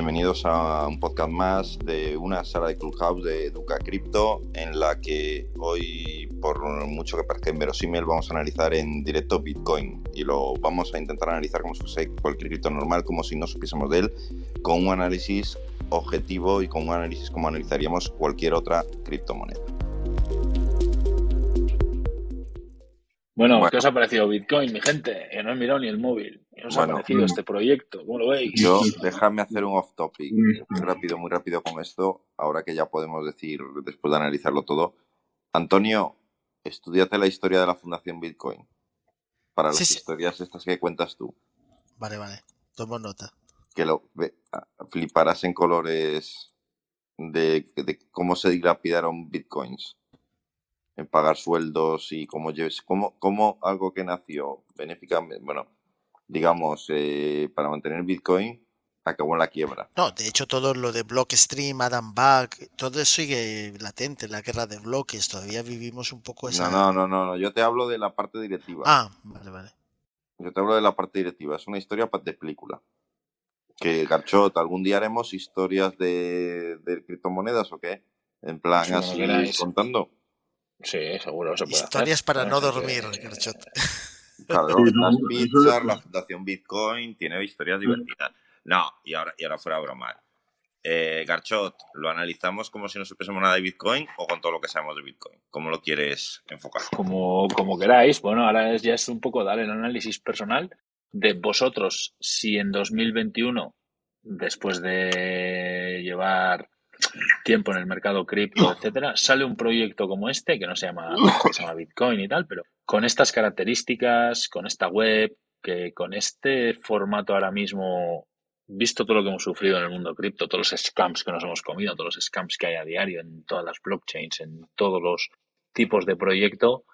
bienvenidos a un podcast más de una sala de Clubhouse de Educa Crypto, en la que hoy, por mucho que parezca inverosímil, vamos a analizar en directo Bitcoin y lo vamos a intentar analizar como si fuese cualquier cripto normal, como si no supiésemos de él, con un análisis objetivo y con un análisis como analizaríamos cualquier otra criptomoneda. Bueno, ¿qué os ha parecido Bitcoin, mi gente? Que no he mirado ni el móvil. ¿Qué os ha parecido este proyecto? ¿Cómo lo veis? Yo, déjame hacer un off topic, muy rápido, muy rápido con esto, ahora que ya podemos decir, después de analizarlo todo. Antonio, estudiate la historia de la Fundación Bitcoin. Para las historias estas que cuentas tú. Vale, vale. Tomo nota. Que lo fliparás en colores de, de cómo se dilapidaron bitcoins en pagar sueldos y cómo, cómo, cómo algo que nació benéficamente, bueno, digamos, eh, para mantener Bitcoin, acabó en la quiebra. No, de hecho todo lo de Blockstream, Adam Back, todo eso sigue latente, la guerra de bloques, todavía vivimos un poco esa... No, no, no, no, yo te hablo de la parte directiva. Ah, vale, vale. Yo te hablo de la parte directiva, es una historia de película. Que Garchot, algún día haremos historias de, de criptomonedas o qué? En plan, así contando. Sí, seguro se puede Historias para no dormir, Garchot. Claro, las pizzas, la fundación Bitcoin, tiene historias divertidas. No, y ahora, y ahora fuera broma. Eh, Garchot, ¿lo analizamos como si no supiésemos nada de Bitcoin o con todo lo que sabemos de Bitcoin? ¿Cómo lo quieres enfocar? Como, como queráis. Bueno, ahora es, ya es un poco dar el análisis personal de vosotros si en 2021, después de llevar tiempo en el mercado cripto, etcétera, sale un proyecto como este, que no se llama, se llama Bitcoin y tal, pero con estas características, con esta web, que con este formato ahora mismo, visto todo lo que hemos sufrido en el mundo cripto, todos los scams que nos hemos comido, todos los scams que hay a diario en todas las blockchains, en todos los tipos de proyecto,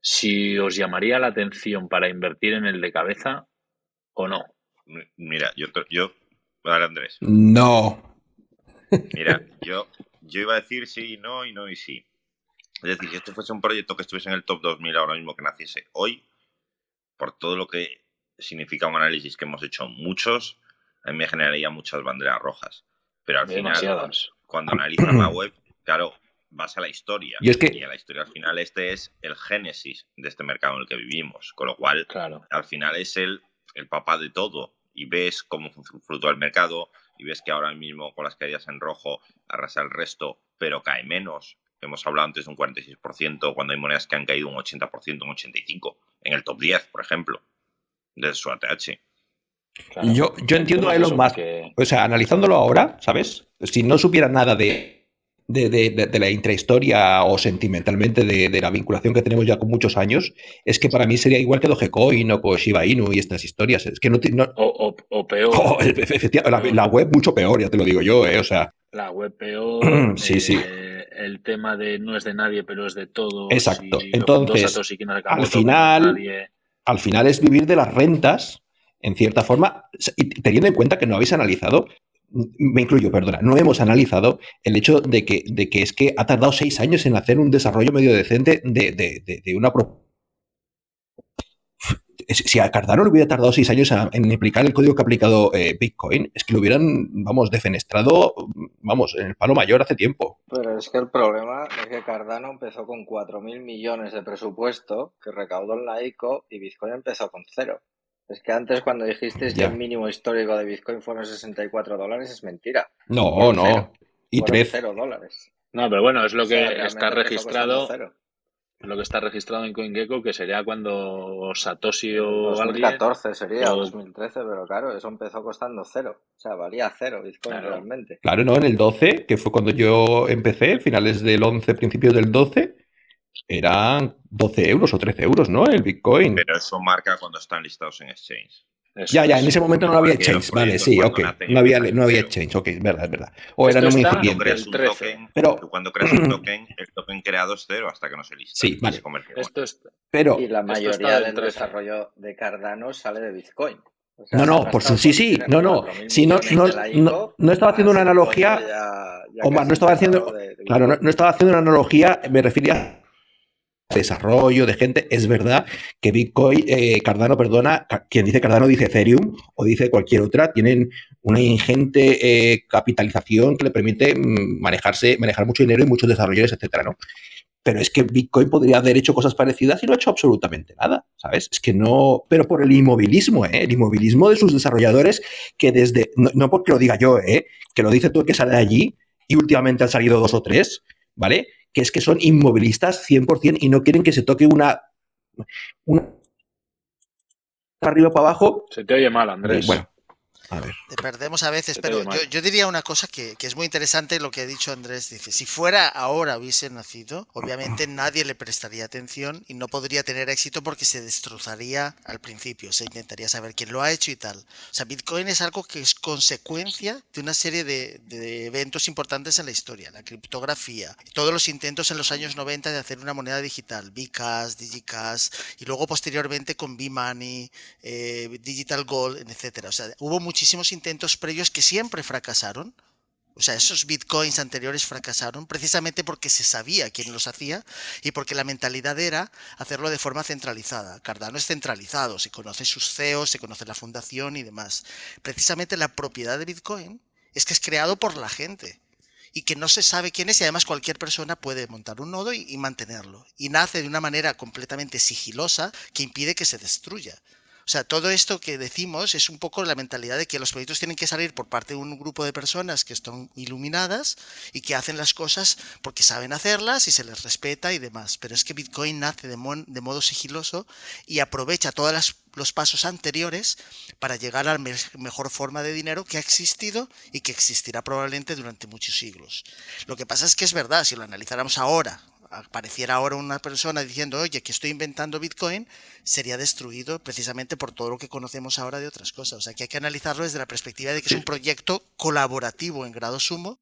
si os llamaría la atención para invertir en el de cabeza o no. Mira, yo, yo, Andrés. No. Mira, yo, yo iba a decir sí, no y no y sí. Es decir, si esto fuese un proyecto que estuviese en el top 2000 ahora mismo que naciese hoy, por todo lo que significa un análisis que hemos hecho muchos, a mí me generaría muchas banderas rojas. Pero al final, cuando analizas la web, claro, vas a la historia. Y, es que... y a la historia al final este es el génesis de este mercado en el que vivimos. Con lo cual, claro. al final es el, el papá de todo. Y ves cómo fruto el mercado, y ves que ahora mismo con las caídas en rojo arrasa el resto, pero cae menos. Hemos hablado antes de un 46%, cuando hay monedas que han caído un 80%, un 85%, en el top 10, por ejemplo, de su ATH. Yo, yo entiendo a Elon Musk, o sea, analizándolo ahora, ¿sabes? Si no supiera nada de, de, la intrahistoria o sentimentalmente de, la vinculación que tenemos ya con muchos años, es que para mí sería igual que Dogecoin o Shiba Inu y estas historias. Es que no, o, peor. Oh, la, web mucho peor, ya te lo digo yo, ¿eh? O sea. La web peor. sí, sí. Eh, el tema de no es de nadie, pero es de todo. Exacto. Entonces, al final, al final es vivir de las rentas, en cierta forma, y teniendo en cuenta que no habéis analizado me incluyo, perdona, no hemos analizado el hecho de que, es que ha tardado seis años en hacer un desarrollo medio decente de, una si a Cardano le hubiera tardado seis años en aplicar el código que ha aplicado eh, Bitcoin, es que lo hubieran, vamos, defenestrado, vamos, en el palo mayor hace tiempo. Pero es que el problema es que Cardano empezó con 4.000 millones de presupuesto que recaudó en la ICO y Bitcoin empezó con cero. Es que antes cuando dijiste que el mínimo histórico de Bitcoin fueron 64 dólares es mentira. No, no. y 3. dólares. No, pero bueno, es lo que está registrado. Lo que está registrado en CoinGecko, que sería cuando Satoshi o 2014 sería, o 2013, pero claro, eso empezó costando cero. O sea, valía cero Bitcoin realmente. Claro, no, en el 12, que fue cuando yo empecé, finales del 11, principios del 12, eran 12 euros o 13 euros, ¿no? El Bitcoin. Pero eso marca cuando están listados en exchange. ya, ya, en ese momento no había exchange, vale, sí, ok. No había, no había exchange, ok, es verdad, es verdad. O era muy incipiente. Pero cuando creas un token, el token creado es cero hasta que no se lista. Sí, vale. Esto es, pero, y la mayoría del desarrollo de Cardano sale de Bitcoin. no, no, por su sí, sí, no, no. Si no, no, no, estaba haciendo una analogía. Omar, no estaba haciendo. Claro, no, estaba haciendo una analogía, me refería desarrollo de gente. Es verdad que Bitcoin, eh, Cardano, perdona, quien dice Cardano dice Ethereum o dice cualquier otra, tienen una ingente eh, capitalización que le permite mm, manejarse, manejar mucho dinero y muchos desarrolladores, etcétera, ¿no? Pero es que Bitcoin podría haber hecho cosas parecidas y no ha hecho absolutamente nada, ¿sabes? Es que no, pero por el inmovilismo, ¿eh? El inmovilismo de sus desarrolladores que desde, no, porque lo diga yo, ¿eh? Que lo dice tú que sale de allí y últimamente han salido dos o tres, ¿vale? Que es que son inmovilistas 100% y no quieren que se toque una, una arriba para abajo. Se te oye mal, Andrés. Bueno, te perdemos a veces, pero yo, diría una cosa que, es muy interesante lo que ha dicho Andrés. Dice, si fuera ahora hubiese nacido, obviamente nadie le prestaría atención y no podría tener éxito porque se destrozaría al principio, se intentaría saber quién lo ha hecho y tal. O sea, Bitcoin es algo que es consecuencia de una serie de, eventos importantes en la historia, la criptografía, todos los intentos en los años 90 de hacer una moneda digital, Bcash, Digicash, y luego posteriormente con B-Money, eh, Digital Gold, etcétera. O sea, hubo mucho muchísimos intentos previos que siempre fracasaron. O sea, esos bitcoins anteriores fracasaron precisamente porque se sabía quién los hacía y porque la mentalidad era hacerlo de forma centralizada. Cardano es centralizado, se conoce sus CEOs, se conoce la fundación y demás. Precisamente la propiedad de bitcoin es que es creado por la gente y que no se sabe quién es y además cualquier persona puede montar un nodo y, y mantenerlo. Y nace de una manera completamente sigilosa que impide que se destruya. O sea, todo esto que decimos es un poco la mentalidad de que los proyectos tienen que salir por parte de un grupo de personas que están iluminadas y que hacen las cosas porque saben hacerlas y se les respeta y demás. Pero es que Bitcoin nace de, modo sigiloso y aprovecha todos los pasos anteriores para llegar a la mejor forma de dinero que ha existido y que existirá probablemente durante muchos siglos. Lo que pasa es que es verdad, si lo analizáramos ahora, apareciera ahora una persona diciendo, oye, que estoy inventando Bitcoin, sería destruido precisamente por todo lo que conocemos ahora de otras cosas. O sea, que hay que analizarlo desde la perspectiva de que es un proyecto colaborativo en grado sumo,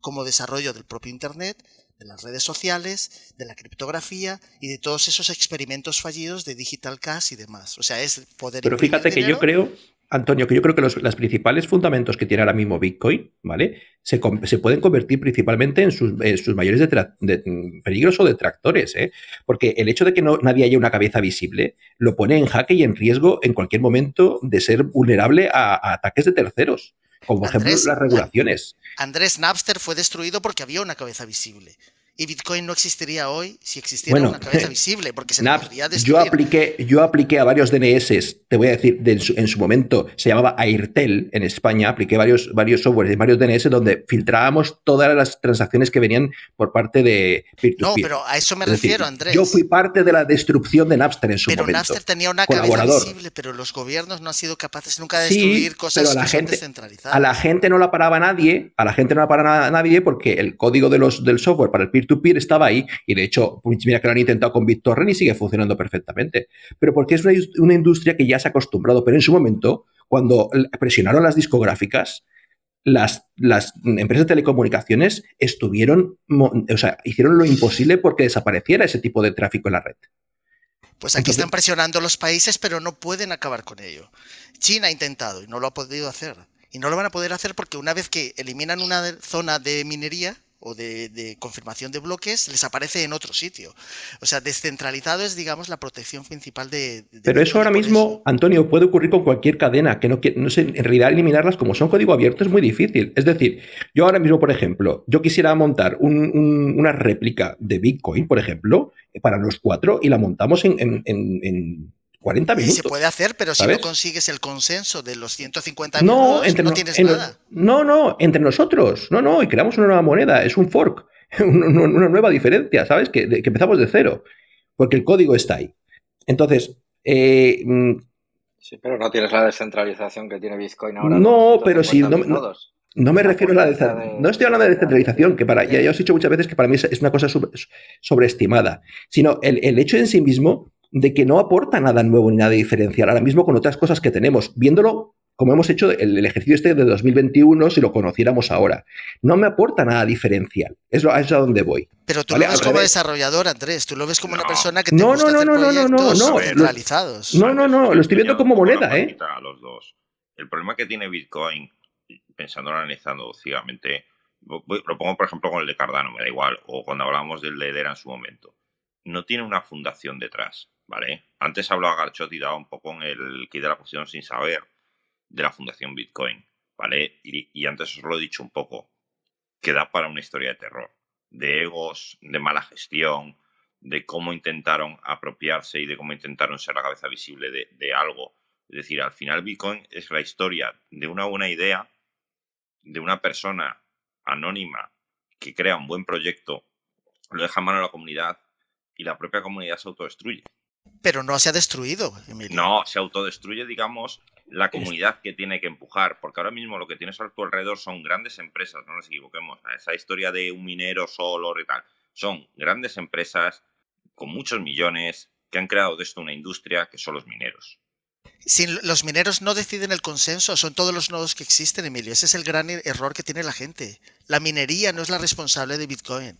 como desarrollo del propio Internet, de las redes sociales, de la criptografía y de todos esos experimentos fallidos de Digital Cash y demás. O sea, es poder... Pero fíjate que yo creo Antonio, que yo creo que los principales fundamentos que tiene ahora mismo Bitcoin, ¿vale? Se, pueden convertir principalmente en sus, mayores mm, peligros o detractores, ¿eh? Porque el hecho de que no, nadie haya una cabeza visible lo pone en jaque y en riesgo en cualquier momento de ser vulnerable a, ataques de terceros, como por ejemplo las regulaciones. Andrés Napster fue destruido porque había una cabeza visible y Bitcoin no existiría hoy si existiera una cabeza visible, porque se podría destruir. Yo apliqué, yo apliqué a varios DNS, te voy a decir, en, su, momento se llamaba Airtel en España, apliqué varios, varios softwares y varios DNS donde filtrábamos todas las transacciones que venían por parte de No, pero a eso me refiero, Andrés. Yo fui parte de la destrucción de Napster en su momento. Pero Napster tenía una cabeza visible, pero los gobiernos no han sido capaces nunca de destruir cosas pero a la gente, descentralizadas. A la gente no la paraba nadie, a la gente no la paraba nadie porque el código de los, del software para el peer peer estaba ahí y de hecho, pues mira que lo han intentado con BitTorrent y sigue funcionando perfectamente. Pero porque es una, industria que ya se ha acostumbrado, pero en su momento, cuando presionaron las discográficas, las, las, empresas de telecomunicaciones estuvieron, o sea, hicieron lo imposible porque desapareciera ese tipo de tráfico en la red. Pues aquí están presionando los países, pero no pueden acabar con ello. China ha intentado y no lo ha podido hacer. Y no lo van a poder hacer porque una vez que eliminan una zona de minería, o de, confirmación de bloques les aparece en otro sitio. O sea, descentralizado es, digamos, la protección principal de... Pero eso ahora mismo, Antonio, puede ocurrir con cualquier cadena, que no, no sé, en realidad eliminarlas como son código abierto es muy difícil. Es decir, yo ahora mismo, por ejemplo, yo quisiera montar una réplica de Bitcoin, por ejemplo, para los cuatro y la montamos en 40 minutos. Se puede hacer, pero si no consigues el consenso de los 150 no, minutos, no tienes nada. No, no, entre nosotros. No, no, y creamos una nueva moneda. Es un fork, una nueva diferencia, ¿sabes? Que, empezamos de cero, porque el código está ahí. Entonces, eh, mm, Sí, pero no tienes la descentralización que tiene Bitcoin ahora. No, pero si no, no, me refiero a la descentralización. No estoy hablando de descentralización, que para ya, os he dicho muchas veces que para mí es una cosa sobreestimada, sino el, el hecho en sí mismo de que no aporta nada nuevo ni nada diferencial ahora mismo con otras cosas que tenemos, viéndolo como hemos hecho el, ejercicio este de 2021 si lo conociéramos ahora. No me aporta nada diferencial. Es, a donde voy. Pero tú lo ves como desarrollador, Andrés. Tú lo ves como una persona que te no, gusta no, no, no, no, no, no, realizados. No, no, no. Lo estoy viendo como moneda, ¿eh? A los dos. El problema que tiene Bitcoin, pensando, analizando ciegamente, lo pongo por ejemplo con el de Cardano, me da igual, o cuando hablábamos del de Edera en su momento no tiene una fundación detrás, ¿vale? Antes hablaba Garchot y daba un poco en el kit de la cuestión sin saber de la fundación Bitcoin, ¿vale? Y, antes os lo he dicho un poco, que da para una historia de terror, de egos, de mala gestión, de cómo intentaron apropiarse y de cómo intentaron ser la cabeza visible de, de algo. Es decir, al final Bitcoin es la historia de una buena idea, de una persona anónima que crea un buen proyecto, lo deja en mano a la comunidad y la propia comunidad se autodestruye. Pero no se ha destruido, Emilio. No, se autodestruye, digamos, la comunidad que tiene que empujar, porque ahora mismo lo que tienes a tu alrededor son grandes empresas, no nos equivoquemos, esa historia de un minero solo y tal, son grandes empresas con muchos millones que han creado de esto una industria que son los mineros. Sin, los mineros no deciden el consenso, son todos los nodos que existen, Emilio. Ese es el gran er-, error que tiene la gente. La minería no es la responsable de Bitcoin.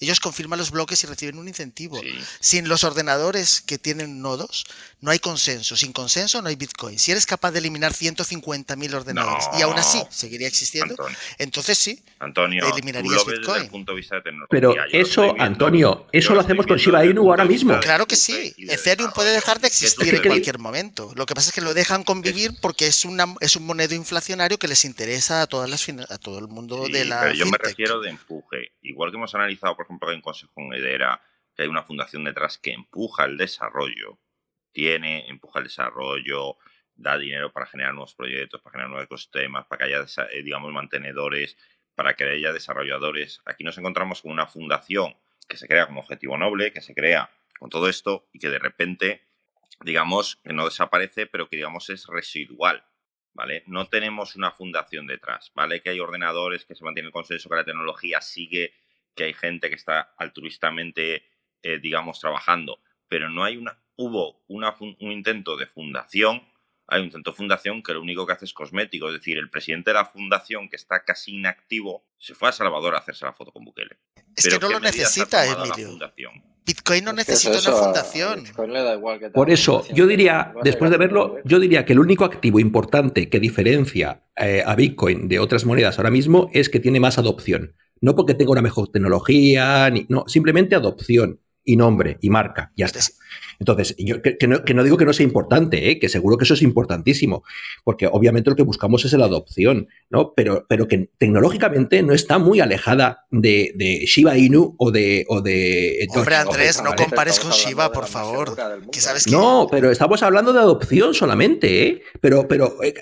Ellos confirman los bloques y reciben un incentivo. Sin los ordenadores que tienen nodos, no hay consenso. Sin consenso no hay Bitcoin. Si eres capaz de eliminar 150.000 ordenadores y aún así seguiría existiendo, entonces sí, Antonio, eliminarías Bitcoin. punto de vista de Pero eso, Antonio, eso lo, hacemos con Shiba Inu ahora mismo. Claro que sí. Ethereum puede dejar de existir en cualquier momento. Lo que pasa es que lo dejan convivir porque es, una, es un monedo inflacionario que les interesa a, todas las, a todo el mundo de la. Pero yo me refiero de empuje. Igual que hemos analizado, por ejemplo, en Consejo en Edera, que hay una fundación detrás que empuja el desarrollo, tiene, empuja el desarrollo, da dinero para generar nuevos proyectos, para generar nuevos ecosistemas, para que haya, eh, digamos, mantenedores, para que haya desarrolladores. Aquí nos encontramos con una fundación que se crea como objetivo noble, que se crea con todo esto y que de repente, digamos, que no desaparece, pero que, digamos, es residual. ¿Vale? No tenemos una fundación detrás, ¿vale? Que hay ordenadores, que se mantiene el consenso, que la tecnología sigue que hay gente que está altruistamente, eh, digamos, trabajando, pero no hay una, hubo una, un intento de fundación, hay un intento de fundación que lo único que hace es cosmético, es decir, el presidente de la fundación, que está casi inactivo, se fue a Salvador a hacerse la foto con Bukele. Es que no lo necesita, Emilio. Bitcoin no necesita una fundación. Por eso, yo diría, después de verlo, yo diría que el único activo importante que diferencia eh, a Bitcoin de otras monedas ahora mismo es que tiene más adopción. No porque tenga una mejor tecnología, ni, no, simplemente adopción y nombre y marca, ya está. Entonces, yo que, no, digo que no sea importante, ¿eh? que seguro que eso es importantísimo, porque obviamente lo que buscamos es la adopción, ¿no? Pero, pero que tecnológicamente no está muy alejada de, de Shiba Inu o de... O de Hombre, Andrés, no compares con Shiba, por favor. No, pero estamos hablando de adopción solamente, ¿eh? Pero, pero eh,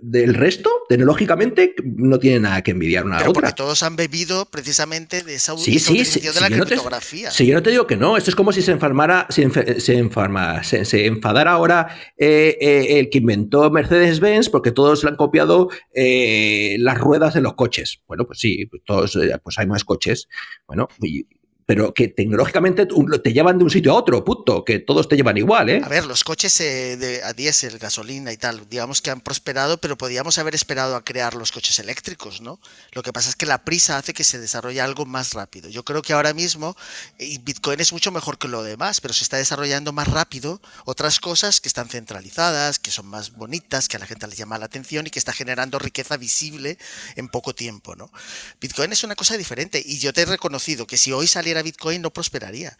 del resto, tecnológicamente, no tiene nada que envidiar una pero otra. Porque todos han bebido precisamente de esa, sí, sí, de la criptografía. sí, yo no te digo que no, esto es como si se enfermara, se, se, enfadara ahora eh, eh, el que inventó Mercedes-Benz porque todos le han copiado eh, las ruedas en los coches. Bueno, pues sí, pues todos, pues hay más coches. Bueno, y, pero que tecnológicamente te llevan de un sitio a otro, punto, que todos te llevan igual, ¿eh? A ver, los coches eh, de, a diésel, gasolina y tal, digamos que han prosperado, pero podíamos haber esperado a crear los coches eléctricos, ¿no? Lo que pasa es que la prisa hace que se desarrolle algo más rápido. Yo creo que ahora mismo, y Bitcoin es mucho mejor que lo demás, pero se está desarrollando más rápido otras cosas que están centralizadas, que son más bonitas, que a la gente le llama la atención y que está generando riqueza visible en poco tiempo, ¿no? Bitcoin es una cosa diferente y yo te he reconocido que si hoy saliera Bitcoin no prosperaría.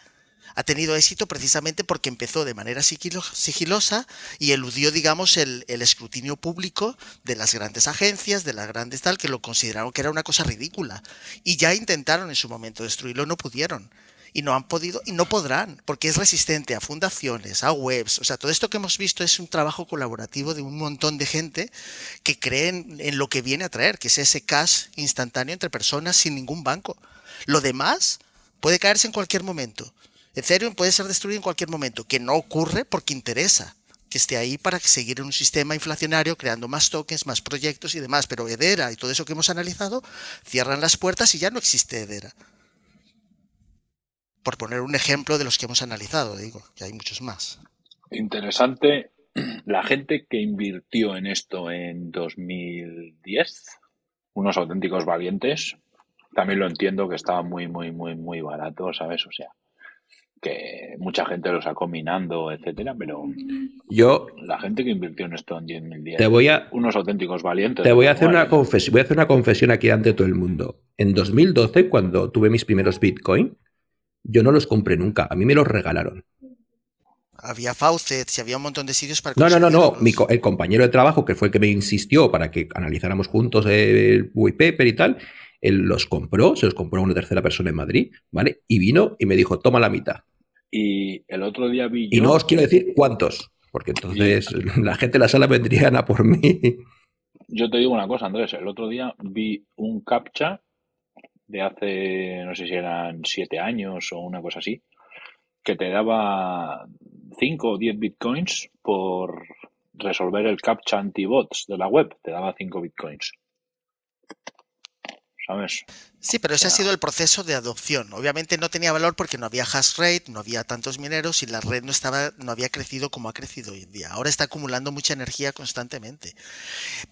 Ha tenido éxito precisamente porque empezó de manera sigilosa y eludió, digamos, el, escrutinio público de las grandes agencias, de las grandes tal, que lo consideraron que era una cosa ridícula. Y ya intentaron en su momento destruirlo, no pudieron y no han podido y no podrán, porque es resistente a fundaciones, a webs. O sea, todo esto que hemos visto es un trabajo colaborativo de un montón de gente que creen en lo que viene a traer, que es ese cash instantáneo entre personas sin ningún banco. Lo demás puede caerse en cualquier momento. Ethereum puede ser destruido en cualquier momento, que no ocurre porque interesa que esté ahí para seguir en un sistema inflacionario creando más tokens, más proyectos y demás. Pero Edera y todo eso que hemos analizado cierran las puertas y ya no existe Edera. Por poner un ejemplo de los que hemos analizado, digo, que hay muchos más. Interesante. La gente que invirtió en esto en 2010, unos auténticos valientes, también lo entiendo que estaba muy, muy, muy, muy barato, ¿sabes? O sea, que mucha gente lo sacó minando, etcétera, pero yo la gente que invirtió en esto en 10.000 días, te voy a, unos auténticos valientes. Te voy a hacer una confesión, voy a hacer una confesión aquí ante todo el mundo. En 2012, cuando tuve mis primeros Bitcoin, Yo no los compré nunca, a mí me los regalaron. Había faucets y había un montón de sitios para No, no, no, no. el compañero de trabajo, que fue el que me insistió para que analizáramos juntos el paper y tal, él los compró, se los compró a una tercera persona en Madrid, ¿vale? Y vino y me dijo, toma la mitad. Y el otro día vi. Y no os quiero decir cuántos, porque entonces la gente de la sala vendrían a por mí. Yo te digo una cosa, Andrés. El otro día vi un captcha de hace, no sé si eran siete años o una cosa así, que te daba 5 o 10 bitcoins por resolver el captcha anti-bots de la web. Te daba 5 bitcoins. ¿Sabes? Sí, pero ese ha sido el proceso de adopción. Obviamente no tenía valor porque no había hash rate, no había tantos mineros y la red no estaba, no había crecido como ha crecido hoy en día. Ahora está acumulando mucha energía constantemente.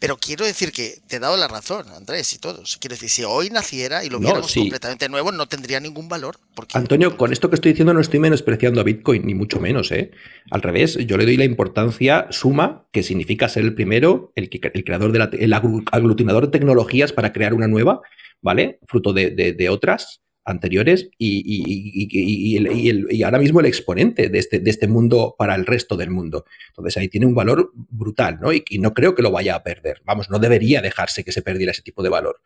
Pero quiero decir que te he dado la razón, Andrés y todos. Quiero decir, si hoy naciera y lo viéramos completamente nuevo, no tendría ningún valor. Porque... Antonio, con esto que estoy diciendo no estoy menospreciando a Bitcoin, ni mucho menos, ¿eh? Al revés, yo le doy la importancia suma, que significa ser el primero, el, el creador de la, el aglutinador de tecnologías para crear una nueva ¿vale? Fruto de, otras anteriores y, ahora mismo el exponente de este, de este mundo para el resto del mundo. Entonces ahí tiene un valor brutal, ¿no? Y, no creo que lo vaya a perder. Vamos, no debería dejarse que se perdiera ese tipo de valor.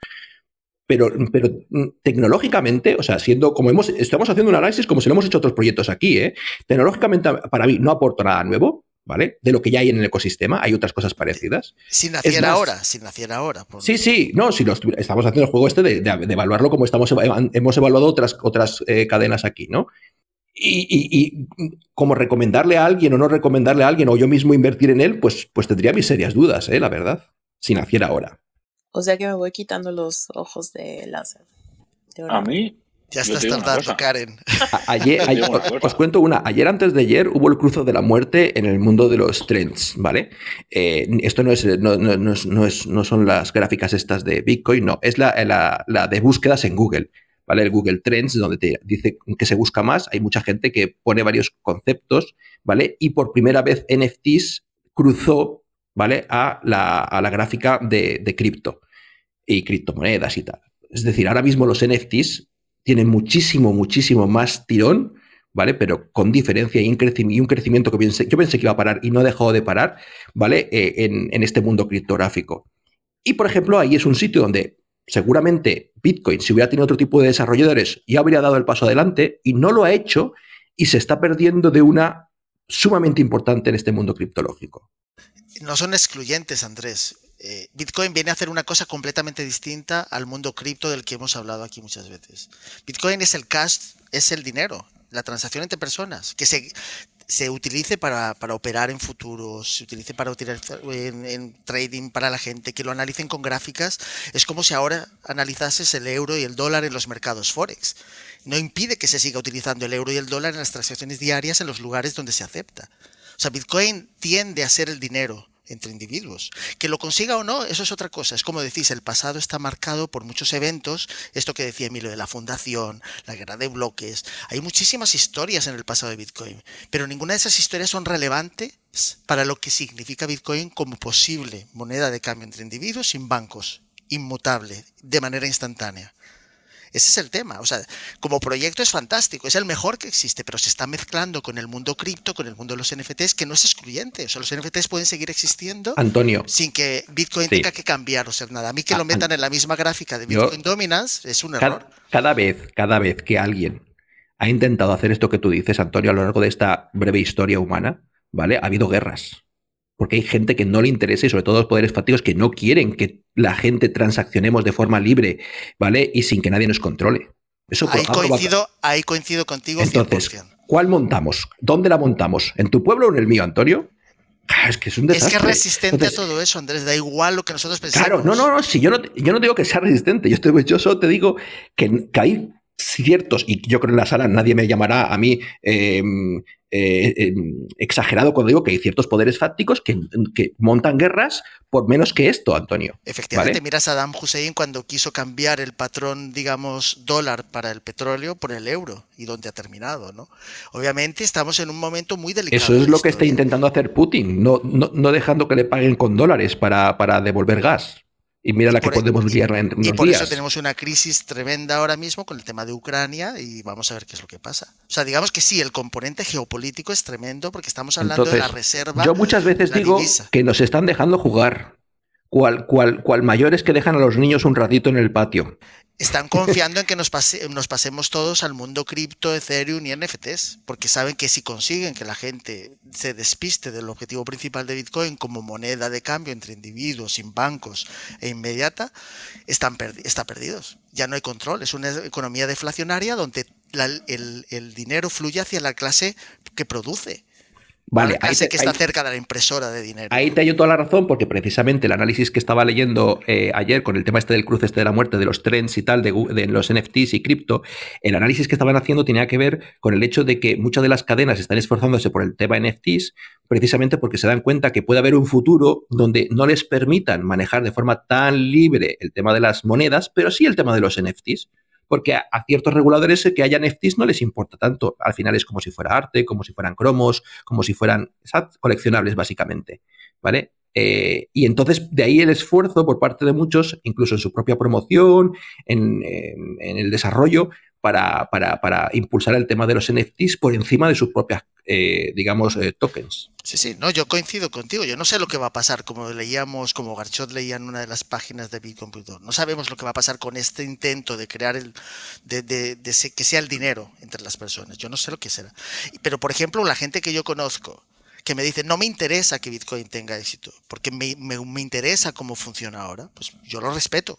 Pero, pero mm, tecnológicamente, o sea, siendo como hemos, estamos haciendo un análisis como si lo hemos hecho otros proyectos aquí, ¿eh? Tecnológicamente para mí no aporta nada nuevo, ¿vale? De lo que ya hay en el ecosistema, hay otras cosas parecidas. Si naciera ahora, si naciera ahora. Sí, sí, no, si estamos haciendo el juego este de, evaluarlo como estamos hemos evaluado otras, otras eh, cadenas aquí, ¿no? Y, como recomendarle a alguien o no recomendarle a alguien o yo mismo invertir en él, pues, pues tendría mis serias dudas, ¿eh? la verdad, si naciera ahora. O sea que me voy quitando los ojos de láser. a mí, ya estás tardando, Karen. ayer, os, cuento una. Ayer antes de ayer hubo el cruzo de la muerte en el mundo de los trends, ¿vale? Eh, esto no, es, no, son las gráficas estas de Bitcoin, no. Es la, de búsquedas en Google, ¿vale? El Google Trends, donde te dice que se busca más. Hay mucha gente que pone varios conceptos, ¿vale? Y por primera vez NFTs cruzó, ¿vale? A la, a la gráfica de, de cripto y criptomonedas y tal. Es decir, ahora mismo los NFTs tiene muchísimo, muchísimo más tirón, ¿vale? Pero con diferencia y un, crecimiento, que yo pensé que iba a parar y no ha dejado de parar, ¿vale? Eh, en, este mundo criptográfico. Y, por ejemplo, ahí es un sitio donde seguramente Bitcoin, si hubiera tenido otro tipo de desarrolladores, ya habría dado el paso adelante y no lo ha hecho y se está perdiendo de una sumamente importante en este mundo criptológico. No son excluyentes, Andrés. Eh, Bitcoin viene a hacer una cosa completamente distinta al mundo cripto del que hemos hablado aquí muchas veces. Bitcoin es el cash, es el dinero, la transacción entre personas, que se, se utilice para, operar en futuros, se utilice para utilizar en, trading para la gente, que lo analicen con gráficas. Es como si ahora analizases el euro y el dólar en los mercados Forex. No impide que se siga utilizando el euro y el dólar en las transacciones diarias en los lugares donde se acepta. O sea, Bitcoin tiende a ser el dinero entre individuos. Que lo consiga o no, eso es otra cosa. Es como decís, el pasado está marcado por muchos eventos, esto que decía Emilio de la fundación, la guerra de bloques. Hay muchísimas historias en el pasado de Bitcoin, pero ninguna de esas historias son relevantes para lo que significa Bitcoin como posible moneda de cambio entre individuos sin bancos, inmutable, de manera instantánea. Ese es el tema. O sea, como proyecto es fantástico, es el mejor que existe, pero se está mezclando con el mundo cripto, con el mundo de los NFTs, que no es excluyente. O sea, los NFTs pueden seguir existiendo Antonio, sin que Bitcoin tenga que cambiar o ser nada. A mí que lo metan en la misma gráfica de Bitcoin Dominance es un error. Cada, vez, cada vez que alguien ha intentado hacer esto que tú dices, Antonio, a lo largo de esta breve historia humana, ¿vale? Ha habido guerras porque hay gente que no le interesa y sobre todo los poderes fácticos que no quieren que la gente transaccionemos de forma libre, ¿vale? Y sin que nadie nos controle. Eso ahí, coincido, ahí coincido contigo. Entonces, ¿cuál montamos? ¿Dónde la montamos? ¿En tu pueblo o en el mío, Antonio? Ah, es que es un desastre. Es que es resistente a todo eso, Andrés. Da igual lo que nosotros pensamos. Claro, no, no, no. Si yo no, yo no digo que sea resistente. Yo, estoy, yo solo te digo que, que hay ciertos, y yo creo en la sala nadie me llamará a mí eh, eh, em, exagerado cuando digo que hay ciertos poderes fácticos que, montan guerras por menos que esto, Antonio. Efectivamente, mira a Saddam Hussein cuando quiso cambiar el patrón, digamos, dólar para el petróleo por el euro y donde ha terminado, ¿no? Obviamente estamos en un momento muy delicado. Eso es lo que está intentando hacer Putin, no, no, dejando que le paguen con dólares para, para devolver gas. Y mira la que podemos liar en Y por eso tenemos una crisis tremenda ahora mismo con el tema de Ucrania y vamos a ver qué es lo que pasa. O sea, digamos que sí, el componente geopolítico es tremendo porque estamos hablando de la reserva. Yo muchas veces digo que nos están dejando jugar. Cual, cual, cual mayores que dejan a los niños un ratito en el patio. Están confiando en que nos, nos pasemos todos al mundo cripto, Ethereum y NFTs, porque saben que si consiguen que la gente se despiste del objetivo principal de Bitcoin como moneda de cambio entre individuos, sin bancos e inmediata, están está perdidos. Ya no hay control, es una economía deflacionaria donde el, el dinero fluye hacia la clase que produce Vale, ahí que está cerca de la impresora de dinero. Ahí te doy toda la razón, porque precisamente el análisis que estaba leyendo eh, ayer con el tema este del cruce este de la muerte, de los trends y tal, de, de, los NFTs y cripto, el análisis que estaban haciendo tenía que ver con el hecho de que muchas de las cadenas están esforzándose por el tema NFTs, precisamente porque se dan cuenta que puede haber un futuro donde no les permitan manejar de forma tan libre el tema de las monedas, pero sí el tema de los NFTs porque a, ciertos reguladores que haya NFTs no les importa tanto. Al final es como si fuera arte, como si fueran cromos, como si fueran coleccionables, básicamente. ¿Vale? Eh, y entonces de ahí el esfuerzo por parte de muchos, incluso en su propia promoción, en, el desarrollo, para, para, impulsar el tema de los NFTs por encima de sus propias, eh, digamos, eh, tokens. Sí, sí, no, yo coincido contigo. Yo no sé lo que va a pasar, como leíamos, como Garchot leía en una de las páginas de Bitcomputer. No sabemos lo que va a pasar con este intento de crear el, de, que sea el dinero entre las personas. Yo no sé lo que será. Pero, por ejemplo, la gente que yo conozco, que me dice, no me interesa que Bitcoin tenga éxito, porque me, me, me interesa cómo funciona ahora, pues yo lo respeto.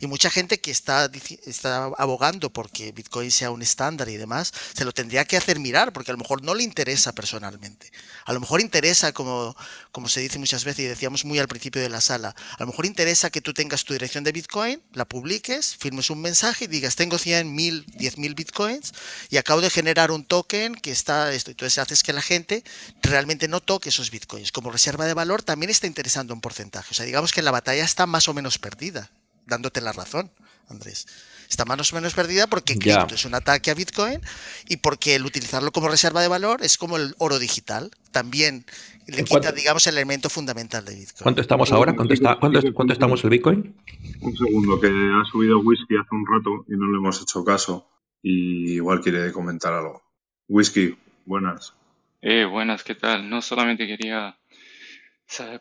Y mucha gente que está, está abogando porque Bitcoin sea un estándar y demás, se lo tendría que hacer mirar porque a lo mejor no le interesa personalmente. A lo mejor interesa, como, como se dice muchas veces y decíamos muy al principio de la sala, a lo mejor interesa que tú tengas tu dirección de Bitcoin, la publiques, firmes un mensaje y digas, tengo 100 mil, 10 mil Bitcoins y acabo de generar un token que está esto. Entonces haces que la gente realmente no toque esos Bitcoins. Como reserva de valor también está interesando un porcentaje. O sea, digamos que la batalla está más o menos perdida dándote la razón, Andrés. Está más o menos perdida porque cripto es un ataque a Bitcoin y porque el utilizarlo como reserva de valor es como el oro digital. También le quita, digamos, el elemento fundamental de Bitcoin. ¿Cuánto estamos ahora? ¿Cuánto, está, cuánto, cuánto estamos el Bitcoin? Un segundo, que ha subido Whisky hace un rato y no le hemos hecho caso. Y igual quiere comentar algo. Whisky, buenas. Eh, buenas, ¿qué tal? No solamente quería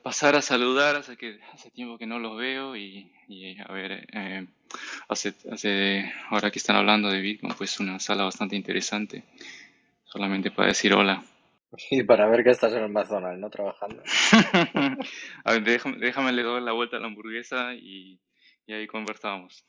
pasar a saludar, hace, que, hace tiempo que no los veo y, a ver, eh, hace, hace, ahora que están hablando de Bitcoin, pues una sala bastante interesante, solamente para decir hola. Y para ver que estás en el McDonald's, ¿no? Trabajando. a ver, déjame, déjame le doy la vuelta a la hamburguesa y, y ahí conversamos.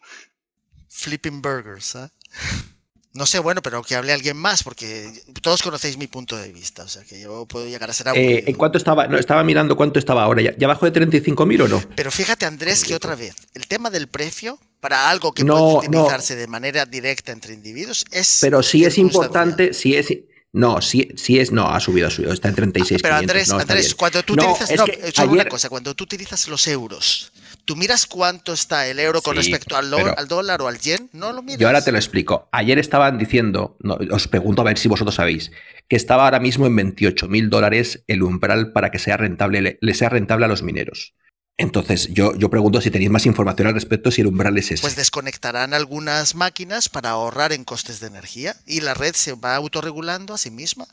Flipping burgers, ¿eh? No sé, bueno, pero que hable alguien más, porque todos conocéis mi punto de vista. O sea, que yo puedo llegar a ser eh, ¿En cuánto estaba? No, estaba mirando cuánto estaba ahora. ¿Ya, ya bajó de 35.000 o no? Pero fíjate, Andrés, que otra vez, el tema del precio para algo que puede utilizarse de manera directa entre individuos es. Pero sí es importante, sí es. No, sí, sí es, no, ha subido, ha subido, está en 36. pero Andrés, Andrés cuando tú utilizas, no, una cosa, cuando tú utilizas los euros tú miras cuánto está el euro con respecto al, dólar o al yen, no lo miras. Yo ahora te lo explico. Ayer estaban diciendo, os pregunto a ver si vosotros sabéis, que estaba ahora mismo en 28 mil dólares el umbral para que sea rentable, le sea rentable a los mineros. Entonces, yo, yo pregunto si tenéis más información al respecto, si el umbral es ese. Pues desconectarán algunas máquinas para ahorrar en costes de energía y la red se va autorregulando a sí misma.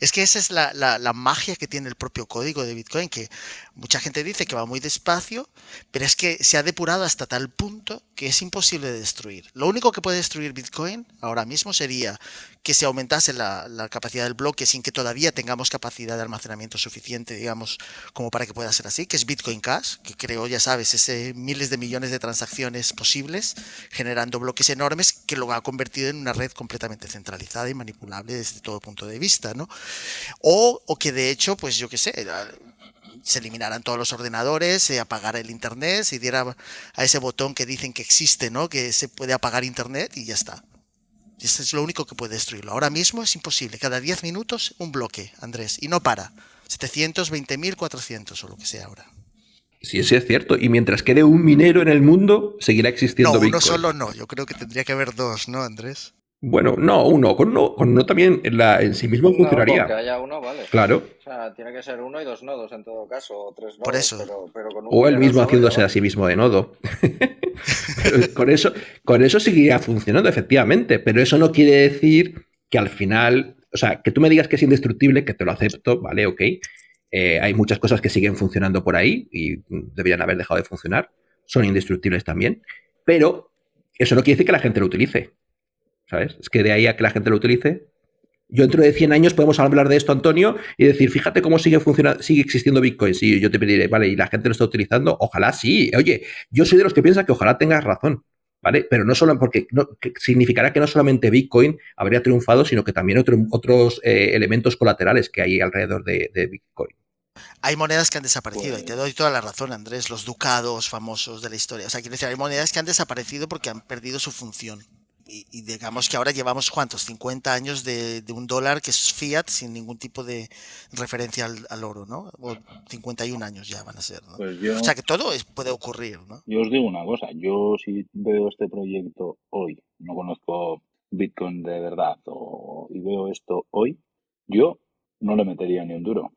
Es que esa es la, la, magia que tiene el propio código de Bitcoin, que mucha gente dice que va muy despacio, pero es que se ha depurado hasta tal punto que es imposible de destruir. Lo único que puede destruir Bitcoin ahora mismo sería que se aumentase la, capacidad del bloque sin que todavía tengamos capacidad de almacenamiento suficiente, digamos, como para que pueda ser así, que es Bitcoin Cash, que creo, ya sabes, ese miles de millones de transacciones posibles, generando bloques enormes que lo ha convertido en una red completamente centralizada y manipulable desde todo punto de vista, ¿no? O, o que de hecho, pues yo qué sé, se eliminaran todos los ordenadores, se apagara el internet, se diera a ese botón que dicen que existe, ¿no? Que se puede apagar internet y ya está. Eso es lo único que puede destruirlo. Ahora mismo es imposible. Cada 10 minutos un bloque, Andrés. Y no para. 720.400 o lo que sea ahora. Sí, sí es cierto. Y mientras quede un minero en el mundo, seguirá existiendo no, Bitcoin. uno solo no. Yo creo que tendría que haber dos, ¿no, Andrés? Bueno, no, uno. Con uno, con uno también en, la, en sí mismo funcionaría. Que haya uno, vale. Claro. O sea, tiene que ser uno y dos nodos en todo caso, o tres nodos. Por eso. Pero, con o el mismo haciéndose a sí mismo de nodo. con eso, con eso seguiría funcionando, efectivamente. Pero eso no quiere decir que al final, o sea, que tú me digas que es indestructible, que te lo acepto, vale, ok. Eh, hay muchas cosas que siguen funcionando por ahí y deberían haber dejado de funcionar. Son indestructibles también. Pero eso no quiere decir que la gente lo utilice. ¿Sabes? Es que de ahí a que la gente lo utilice. Yo dentro de 100 años podemos hablar de esto, Antonio, y decir, fíjate cómo sigue funcionando, sigue existiendo Bitcoin. Sí, yo te pediré, vale, y la gente lo está utilizando, ojalá sí. Oye, yo soy de los que piensa que ojalá tengas razón, ¿vale? Pero no solo porque no, significará que no solamente Bitcoin habría triunfado, sino que también otros eh, elementos colaterales que hay alrededor de, Bitcoin. Hay monedas que han desaparecido, y te doy toda la razón, Andrés, los ducados famosos de la historia. O sea, quiero decir, hay monedas que han desaparecido porque han perdido su función y, digamos que ahora llevamos cuántos, 50 años de, un dólar que es fiat sin ningún tipo de referencia al, oro, ¿no? O 51 años ya van a ser, ¿no? Pues o sea que todo es, puede ocurrir, ¿no? Yo os digo una cosa, yo si veo este proyecto hoy, no conozco Bitcoin de verdad, o, y veo esto hoy, yo no le metería ni un duro.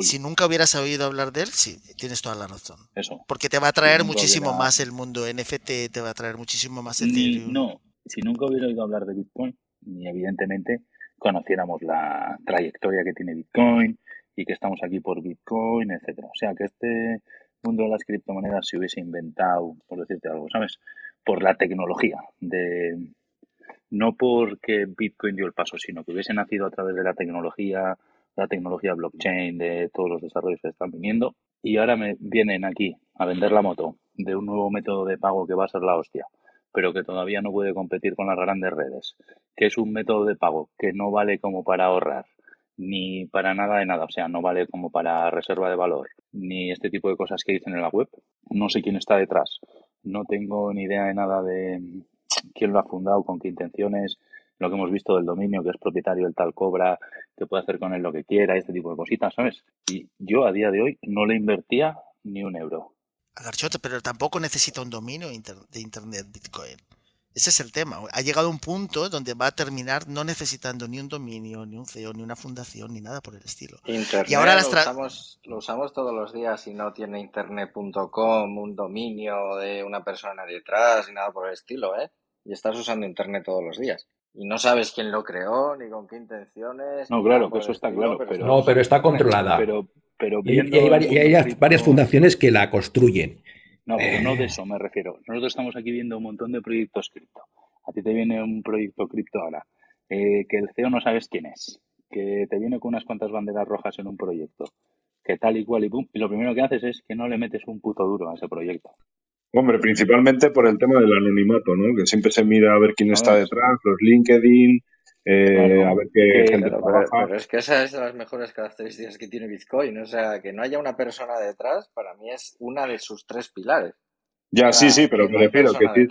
Si nunca hubieras oído hablar de él, sí, tienes toda la razón. Eso. Porque te va a traer muchísimo más el mundo NFT, te va a traer muchísimo más Ethereum. no, si nunca hubiera oído hablar de Bitcoin, ni evidentemente conociéramos la trayectoria que tiene Bitcoin y que estamos aquí por Bitcoin, etcétera. O sea, que este mundo de las criptomonedas se hubiese inventado, por decirte algo, ¿sabes? Por la tecnología, de no porque Bitcoin dio el paso, sino que hubiese nacido a través de la tecnología, la tecnología blockchain, de todos los desarrollos que están viniendo, y ahora me vienen aquí a vender la moto de un nuevo método de pago que va a ser la hostia pero que todavía no puede competir con las grandes redes, que es un método de pago que no vale como para ahorrar, ni para nada de nada, o sea, no vale como para reserva de valor, ni este tipo de cosas que dicen en la web. No sé quién está detrás, no tengo ni idea de nada de quién lo ha fundado, con qué intenciones, lo que hemos visto del dominio, que es propietario el tal cobra, que puede hacer con él lo que quiera, este tipo de cositas, ¿sabes? Y yo a día de hoy no le invertía ni un euro. Garchote, pero tampoco necesita un dominio de Internet Bitcoin. Ese es el tema. Ha llegado a un punto donde va a terminar no necesitando ni un dominio, ni un CEO, ni una fundación, ni nada por el estilo. Internet y ahora lo, usamos, lo usamos todos los días y no tiene internet.com, un dominio de una persona detrás, ni nada por el estilo, ¿eh? Y estás usando Internet todos los días. Y no sabes quién lo creó, ni con qué intenciones. No, claro, que eso está claro. Pero, no, pero está controlada. Pero, pero y, hay, varias, fundaciones que la construyen. No, pero no de eso me refiero. Nosotros estamos aquí viendo un montón de proyectos cripto. A ti te viene un proyecto cripto ahora, eh, que el CEO no sabes quién es, que te viene con unas cuantas banderas rojas en un proyecto, que tal y cual y pum, y lo primero que haces es que no le metes un puto duro a ese proyecto. Hombre, principalmente por el tema del anonimato, ¿no? Que siempre se mira a ver quién está detrás, los LinkedIn, eh, a ver qué gente pero, es que esa es de las mejores características que tiene Bitcoin. O sea, que no haya una persona detrás, para mí es una de sus tres pilares. Ya, sí, sí, pero me refiero que sí.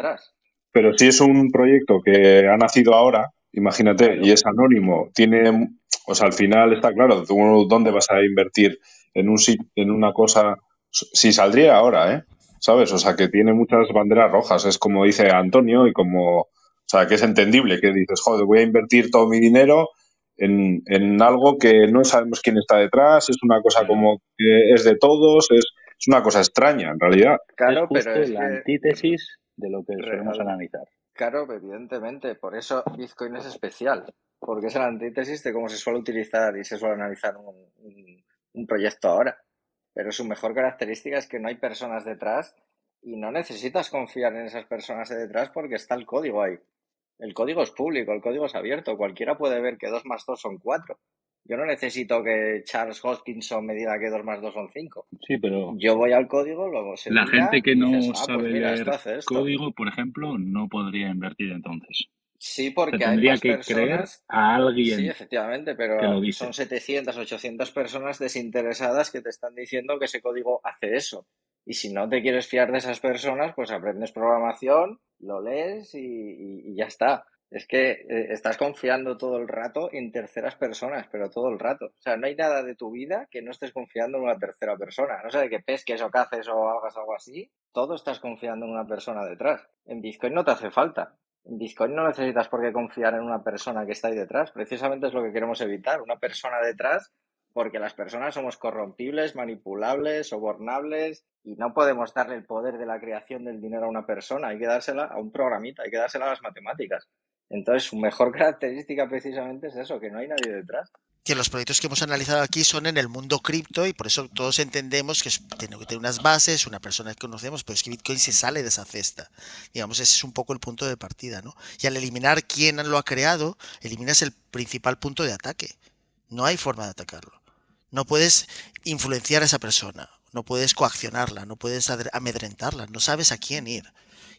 Pero si es un proyecto que ha nacido ahora, imagínate, y es anónimo, tiene, o sea, al final está claro, dónde vas a invertir en un en una cosa, si saldría ahora, ¿eh? ¿Sabes? O sea, que tiene muchas banderas rojas, es como dice Antonio y como o sea, que es entendible que dices, joder, voy a invertir todo mi dinero en, en algo que no sabemos quién está detrás, es una cosa como que es de todos, es, es una cosa extraña en realidad. Claro, pero es la antítesis de lo que solemos analizar. Claro, evidentemente, por eso Bitcoin es especial, porque es la antítesis de cómo se suele utilizar y se suele analizar un, un proyecto ahora. Pero su mejor característica es que no hay personas detrás y no necesitas confiar en esas personas de detrás porque está el código ahí. El código es público, el código es abierto. Cualquiera puede ver que 2 más 2 son 4. Yo no necesito que Charles Hoskinson me diga que 2 más 2 son 5. Sí, pero. Yo voy al código, luego se La gente que no ah, pues sabe leer código, por ejemplo, no podría invertir entonces. Sí, porque hay más que creer a alguien. Sí, efectivamente, pero son 700, 800 personas desinteresadas que te están diciendo que ese código hace eso. Y si no te quieres fiar de esas personas, pues aprendes programación, lo lees y, ya está. Es que eh, estás confiando todo el rato en terceras personas, pero todo el rato. O sea, no hay nada de tu vida que no estés confiando en una tercera persona. No sé de que pesques o caces o hagas algo así, todo estás confiando en una persona detrás. En Bitcoin no te hace falta. En Bitcoin no necesitas por qué confiar en una persona que está ahí detrás. Precisamente es lo que queremos evitar, una persona detrás, porque las personas somos corrompibles, manipulables, sobornables y no podemos darle el poder de la creación del dinero a una persona. Hay que dársela a un programita, hay que dársela a las matemáticas. Entonces, su mejor característica precisamente es eso, que no hay nadie detrás que los proyectos que hemos analizado aquí son en el mundo cripto y por eso todos entendemos que tiene que tener unas bases, una persona que conocemos, pero es que Bitcoin se sale de esa cesta. Digamos, ese es un poco el punto de partida, ¿no? Y al eliminar quién lo ha creado, eliminas el principal punto de ataque. No hay forma de atacarlo. No puedes influenciar a esa persona, no puedes coaccionarla, no puedes amedrentarla, no sabes a quién ir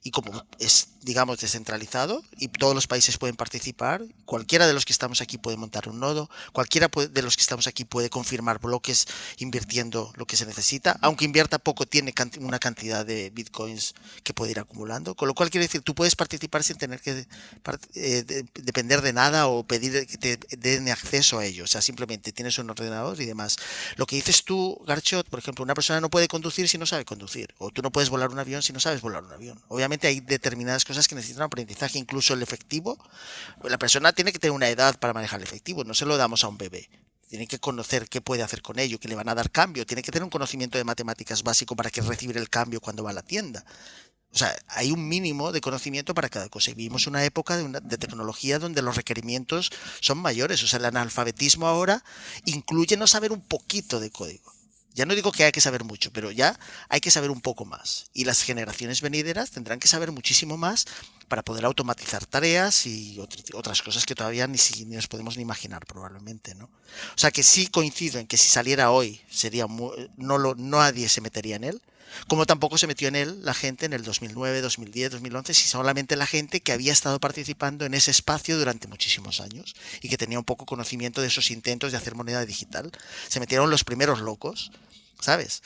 y como es, digamos, descentralizado y todos los países pueden participar, cualquiera de los que estamos aquí puede montar un nodo, cualquiera de los que estamos aquí puede confirmar bloques invirtiendo lo que se necesita, aunque invierta poco, tiene una cantidad de bitcoins que puede ir acumulando, con lo cual quiere decir, tú puedes participar sin tener que eh, depender de nada o pedir que te den acceso a ello, o sea, simplemente tienes un ordenador y demás. Lo que dices tú, Garchot, por ejemplo, una persona no puede conducir si no sabe conducir, o tú no puedes volar un avión si no sabes volar un avión. Obviamente, hay determinadas cosas que necesitan aprendizaje, incluso el efectivo. La persona tiene que tener una edad para manejar el efectivo, no se lo damos a un bebé. Tiene que conocer qué puede hacer con ello, que le van a dar cambio. Tiene que tener un conocimiento de matemáticas básico para que recibir el cambio cuando va a la tienda. O sea, hay un mínimo de conocimiento para cada cosa. Y vivimos una época de, una, de, tecnología donde los requerimientos son mayores. O sea, el analfabetismo ahora incluye no saber un poquito de código. Ya no digo que hay que saber mucho, pero ya hay que saber un poco más. Y las generaciones venideras tendrán que saber muchísimo más para poder automatizar tareas y otras cosas que todavía ni, ni nos podemos ni imaginar probablemente, ¿no? O sea que sí coincido en que si saliera hoy sería no lo nadie se metería en él, como tampoco se metió en él la gente en el 2009, 2010, 2011, si solamente la gente que había estado participando en ese espacio durante muchísimos años y que tenía un poco conocimiento de esos intentos de hacer moneda digital. Se metieron los primeros locos, ¿sabes?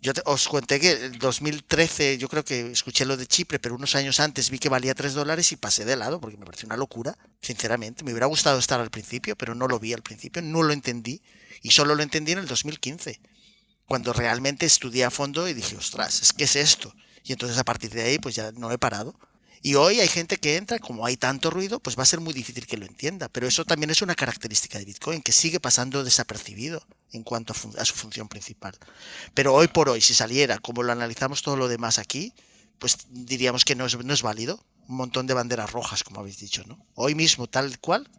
Yo os conté que en 2013, yo creo que escuché lo de Chipre, pero unos años antes vi que valía 3 dólares y pasé de lado porque me pareció una locura, sinceramente. Me hubiera gustado estar al principio, pero no lo vi al principio, no lo entendí y solo lo entendí en el 2015 cuando realmente estudié a fondo y dije, ostras, es que es esto. Y entonces a partir de ahí pues ya no he parado. Y hoy hay gente que entra, como hay tanto ruido, pues va a ser muy difícil que lo entienda. Pero eso también es una característica de Bitcoin, que sigue pasando desapercibido en cuanto a, su función principal. Pero hoy por hoy, si saliera, como lo analizamos todo lo demás aquí, pues diríamos que no es, no es válido. Un montón de banderas rojas, como habéis dicho, ¿no? Hoy mismo, tal cual,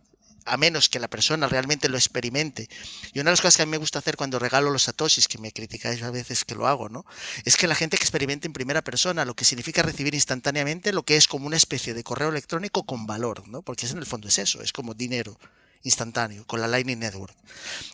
a menos que la persona realmente lo experimente. Y una de las cosas que a mí me gusta hacer cuando regalo los satoshis, que me criticáis a veces que lo hago, ¿no? Es que la gente que experimente en primera persona, lo que significa recibir instantáneamente lo que es como una especie de correo electrónico con valor, ¿no? Porque en el fondo es eso, es como dinero instantáneo con la Lightning Network.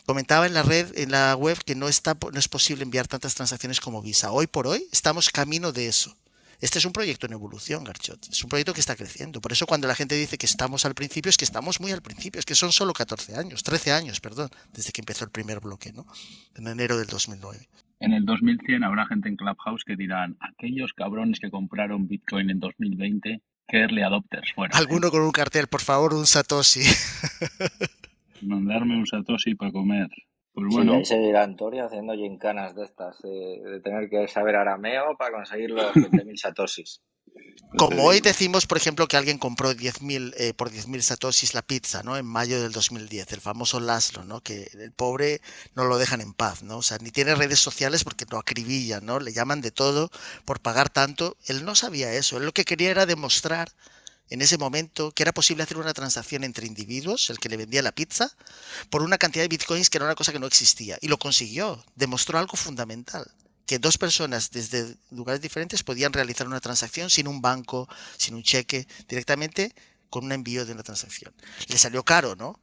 Comentaba en la red, en la web, que no está, no es posible enviar tantas transacciones como Visa. Hoy por hoy estamos camino de eso. Este es un proyecto en evolución, Garchot. Es un proyecto que está creciendo. Por eso cuando la gente dice que estamos al principio, es que estamos muy al principio. Es que son solo 14 años, 13 años, perdón, desde que empezó el primer bloque, ¿no? En enero del 2009. En el 2100 habrá gente en Clubhouse que dirán, aquellos cabrones que compraron Bitcoin en 2020, que early adopters fueron. Alguno con un cartel, por favor, un Satoshi. Mandarme un Satoshi para comer. Pues bueno. Sí, se dirá Antonio haciendo gincanas de estas, de tener que saber arameo para conseguir los 20.000 satoshis. Como hoy decimos, por ejemplo, que alguien compró 10.000 eh, por 10.000 satoshis la pizza, ¿no? En mayo del 2010, el famoso Laszlo, ¿no? Que el pobre no lo dejan en paz, ¿no? O sea, ni tiene redes sociales porque lo acribillan, ¿no? Le llaman de todo por pagar tanto. Él no sabía eso. Él lo que quería era demostrar en ese momento que era posible hacer una transacción entre individuos, el que le vendía la pizza, por una cantidad de bitcoins que era una cosa que no existía. Y lo consiguió, demostró algo fundamental, que dos personas desde lugares diferentes podían realizar una transacción sin un banco, sin un cheque, directamente con un envío de una transacción. Le salió caro, ¿no?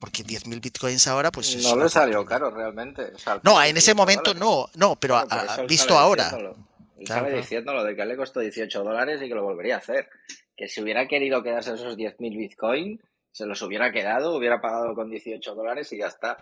Porque 10.000 bitcoins ahora, pues... No le salió caro realmente. no, en ese momento no, no, pero visto ahora... Estaba diciendo lo de que le costó 18 dólares y que lo volvería a hacer que si hubiera querido quedarse esos 10.000 Bitcoin, se los hubiera quedado, hubiera pagado con 18 dólares y ya está.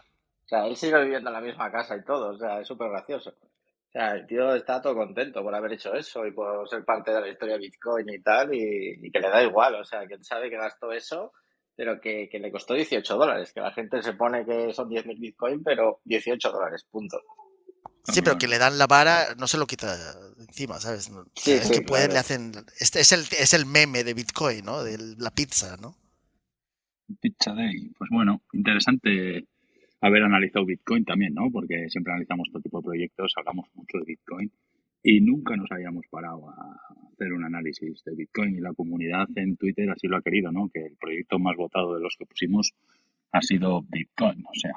O sea, él sigue viviendo en la misma casa y todo, o sea, es súper gracioso. O sea, el tío está todo contento por haber hecho eso y por ser parte de la historia de Bitcoin y tal, y, que le da igual, o sea, que sabe que gastó eso, pero que, que le costó 18 dólares, que la gente se pone que son 10.000 Bitcoin, pero 18 dólares, punto. Sí, pero que le dan la vara, no se lo quita encima, ¿sabes? Sí, es que pueden, le hacen. Este es el, es el meme de Bitcoin, ¿no? De la pizza, ¿no? Pizza Day. Pues bueno, interesante haber analizado Bitcoin también, ¿no? Porque siempre analizamos todo tipo de proyectos, hablamos mucho de Bitcoin y nunca nos habíamos parado a hacer un análisis de Bitcoin y la comunidad en Twitter así lo ha querido, ¿no? Que el proyecto más votado de los que pusimos ha sido Bitcoin, o sea,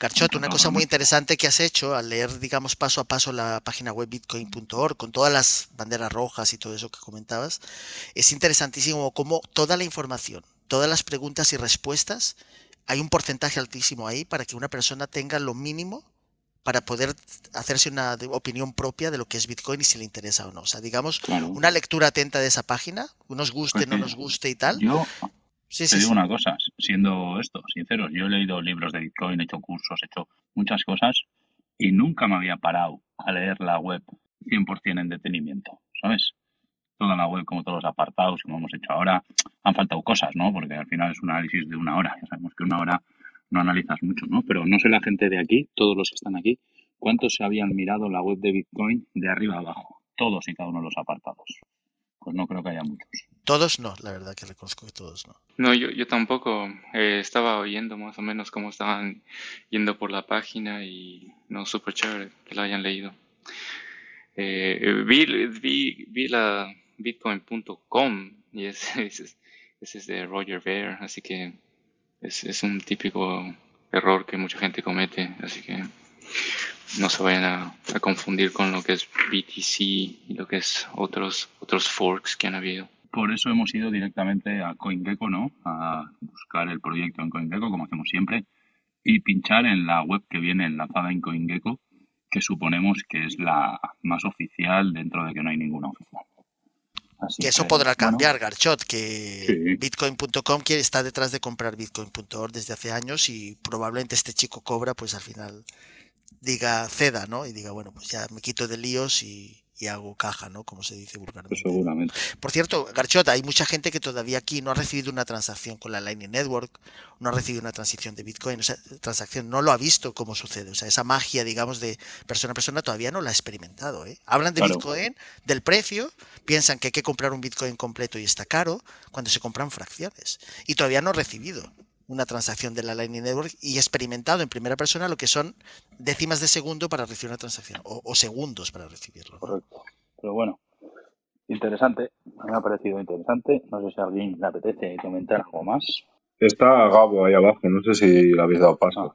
Garchot, una cosa muy interesante que has hecho al leer, digamos, paso a paso la página web bitcoin.org con todas las banderas rojas y todo eso que comentabas, es interesantísimo cómo toda la información, todas las preguntas y respuestas, hay un porcentaje altísimo ahí para que una persona tenga lo mínimo para poder hacerse una opinión propia de lo que es Bitcoin y si le interesa o no. O sea, digamos, una lectura atenta de esa página, nos guste, no nos guste y tal, te digo una cosa, siendo esto, sinceros, yo he leído libros de Bitcoin, he hecho cursos, he hecho muchas cosas y nunca me había parado a leer la web 100% en detenimiento, ¿sabes? Toda la web, como todos los apartados, como hemos hecho ahora, han faltado cosas, ¿no? Porque al final es un análisis de una hora, ya sabemos que una hora no analizas mucho, ¿no? Pero no sé la gente de aquí, todos los que están aquí, cuántos se habían mirado la web de Bitcoin de arriba a abajo, todos y cada uno de los apartados. Pues no creo que haya muchos. Todos no, la verdad que reconozco que todos no. No, yo, yo tampoco eh, estaba oyendo más o menos cómo estaban yendo por la página y no, súper chévere que lo hayan leído. Eh, vi, vi, vi, la bitcoin.com y ese, es de Roger Ver, así que es, es un típico error que mucha gente comete, así que no se vayan a, a, confundir con lo que es BTC y lo que es otros, otros forks que han habido. Por eso hemos ido directamente a CoinGecko, ¿no? A buscar el proyecto en CoinGecko, como hacemos siempre, y pinchar en la web que viene enlazada en CoinGecko, que suponemos que es la más oficial dentro de que no hay ninguna oficial. Así que eso podrá cambiar, Garchot, que bitcoin.com está detrás de comprar bitcoin.org desde hace años y probablemente este chico cobra, pues al final diga ceda, ¿no? Y diga, bueno, pues ya me quito de líos y, y hago caja, ¿no? Como se dice vulgarmente. Seguramente. Por cierto, Garchota, hay mucha gente que todavía aquí no ha recibido una transacción con la Lightning Network, no ha recibido una transición de Bitcoin, o sea, transacción, no lo ha visto cómo sucede. O sea, esa magia, digamos, de persona a persona todavía no la ha experimentado. ¿eh? Hablan de Bitcoin, del precio, piensan que hay que comprar un Bitcoin completo y está caro, cuando se compran fracciones. Y todavía no ha recibido una transacción de la Lightning Network y experimentado en primera persona lo que son décimas de segundo para recibir una transacción o, segundos para recibirlo. Correcto. Pero bueno, interesante. A mí me ha parecido interesante. No sé si a alguien le apetece comentar algo más. Está Gabo ahí abajo. No sé si le habéis dado paso.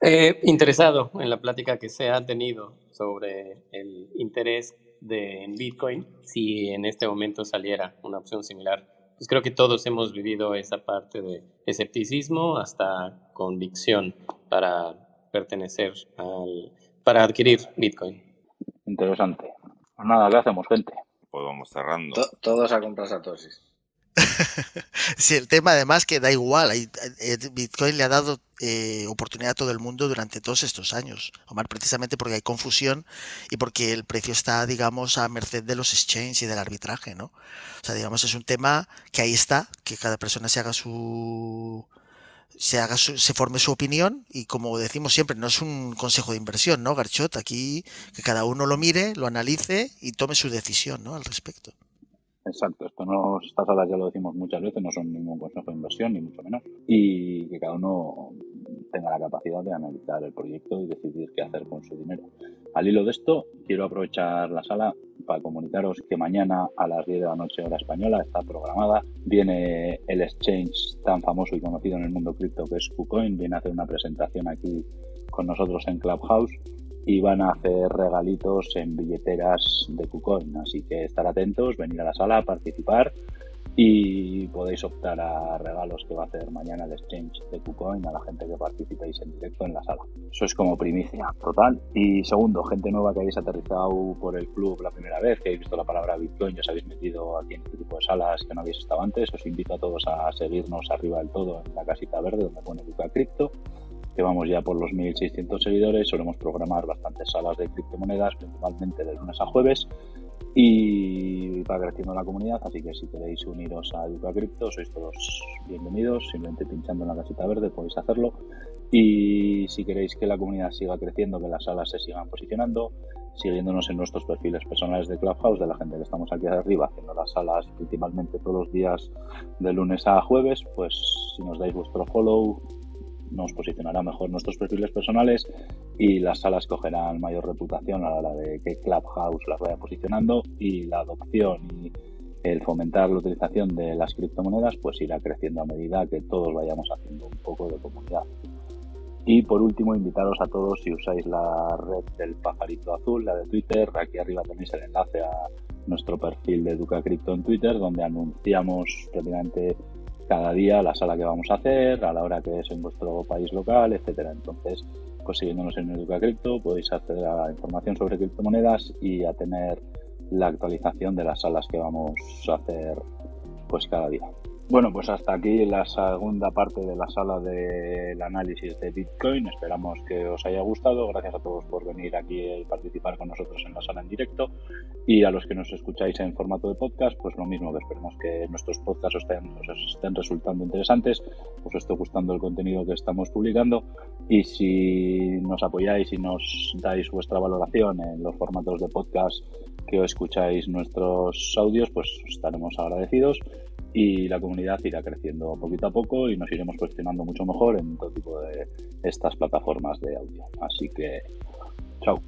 Eh, interesado en la plática que se ha tenido sobre el interés de, en Bitcoin, si en este momento saliera una opción similar pues creo que todos hemos vivido esa parte de escepticismo hasta convicción para pertenecer al, para adquirir Bitcoin. Interesante. Pues nada, ¿qué hacemos, gente? Pues vamos cerrando. todos a comprar Satoshis. sí, el tema además que da igual. Eh, Bitcoin le ha dado eh, oportunidad a todo el mundo durante todos estos años. Omar, precisamente porque hay confusión y porque el precio está, digamos, a merced de los exchanges y del arbitraje, ¿no? O sea, digamos, es un tema que ahí está, que cada persona se haga su se haga se forme su opinión y como decimos siempre, no es un consejo de inversión, ¿no, Garchot? Aquí que cada uno lo mire, lo analice y tome su decisión, ¿no? Al respecto. Exacto, esto no, estas salas ya lo decimos muchas veces, no son ningún consejo de inversión, ni mucho menos, y que cada uno tenga la capacidad de analizar el proyecto y decidir qué hacer con su dinero. Al hilo de esto, quiero aprovechar la sala para comunicaros que mañana a las 10 de la noche hora española está programada, viene el exchange tan famoso y conocido en el mundo cripto que es KuCoin, viene a hacer una presentación aquí con nosotros en Clubhouse y van a hacer regalitos en billeteras de KuCoin. Así que estar atentos, venir a la sala, a participar y podéis optar a regalos que va a hacer mañana el exchange de KuCoin a la gente que participéis en directo en la sala. Eso es como primicia total. Y segundo, gente nueva que habéis aterrizado por el club la primera vez, que habéis visto la palabra Bitcoin y os habéis metido aquí en este tipo de salas que no habéis estado antes, os invito a todos a seguirnos arriba del todo en la casita verde donde pone Duca Crypto que vamos ya por los 1.600 seguidores, solemos programar bastantes salas de criptomonedas, principalmente de lunes a jueves, y va creciendo la comunidad, así que si queréis uniros a Educa Cripto, sois todos bienvenidos, simplemente pinchando en la casita verde podéis hacerlo. Y si queréis que la comunidad siga creciendo, que las salas se sigan posicionando, siguiéndonos en nuestros perfiles personales de Clubhouse, de la gente que estamos aquí arriba haciendo las salas principalmente todos los días de lunes a jueves, pues si nos dais vuestro follow, nos posicionará mejor nuestros perfiles personales y las salas cogerán mayor reputación a la hora de que Clubhouse las vaya posicionando y la adopción y el fomentar la utilización de las criptomonedas pues irá creciendo a medida que todos vayamos haciendo un poco de comunidad. Y por último, invitaros a todos si usáis la red del pajarito azul, la de Twitter, aquí arriba tenéis el enlace a nuestro perfil de Educa Crypto en Twitter, donde anunciamos prácticamente cada día la sala que vamos a hacer, a la hora que es en vuestro país local, etcétera. Entonces, pues siguiéndonos en Educa Crypto podéis acceder a información sobre criptomonedas y a tener la actualización de las salas que vamos a hacer pues cada día. Bueno, pues hasta aquí la segunda parte de la sala del análisis de Bitcoin. Esperamos que os haya gustado. Gracias a todos por venir aquí y participar con nosotros en la sala en directo. Y a los que nos escucháis en formato de podcast, pues lo mismo, que esperemos que nuestros podcasts os estén, resultando interesantes, os esté gustando el contenido que estamos publicando. Y si nos apoyáis y nos dais vuestra valoración en los formatos de podcast que escucháis nuestros audios, pues estaremos agradecidos y la comunidad irá creciendo poquito a poco y nos iremos posicionando mucho mejor en todo tipo de estas plataformas de audio. Así que, chao.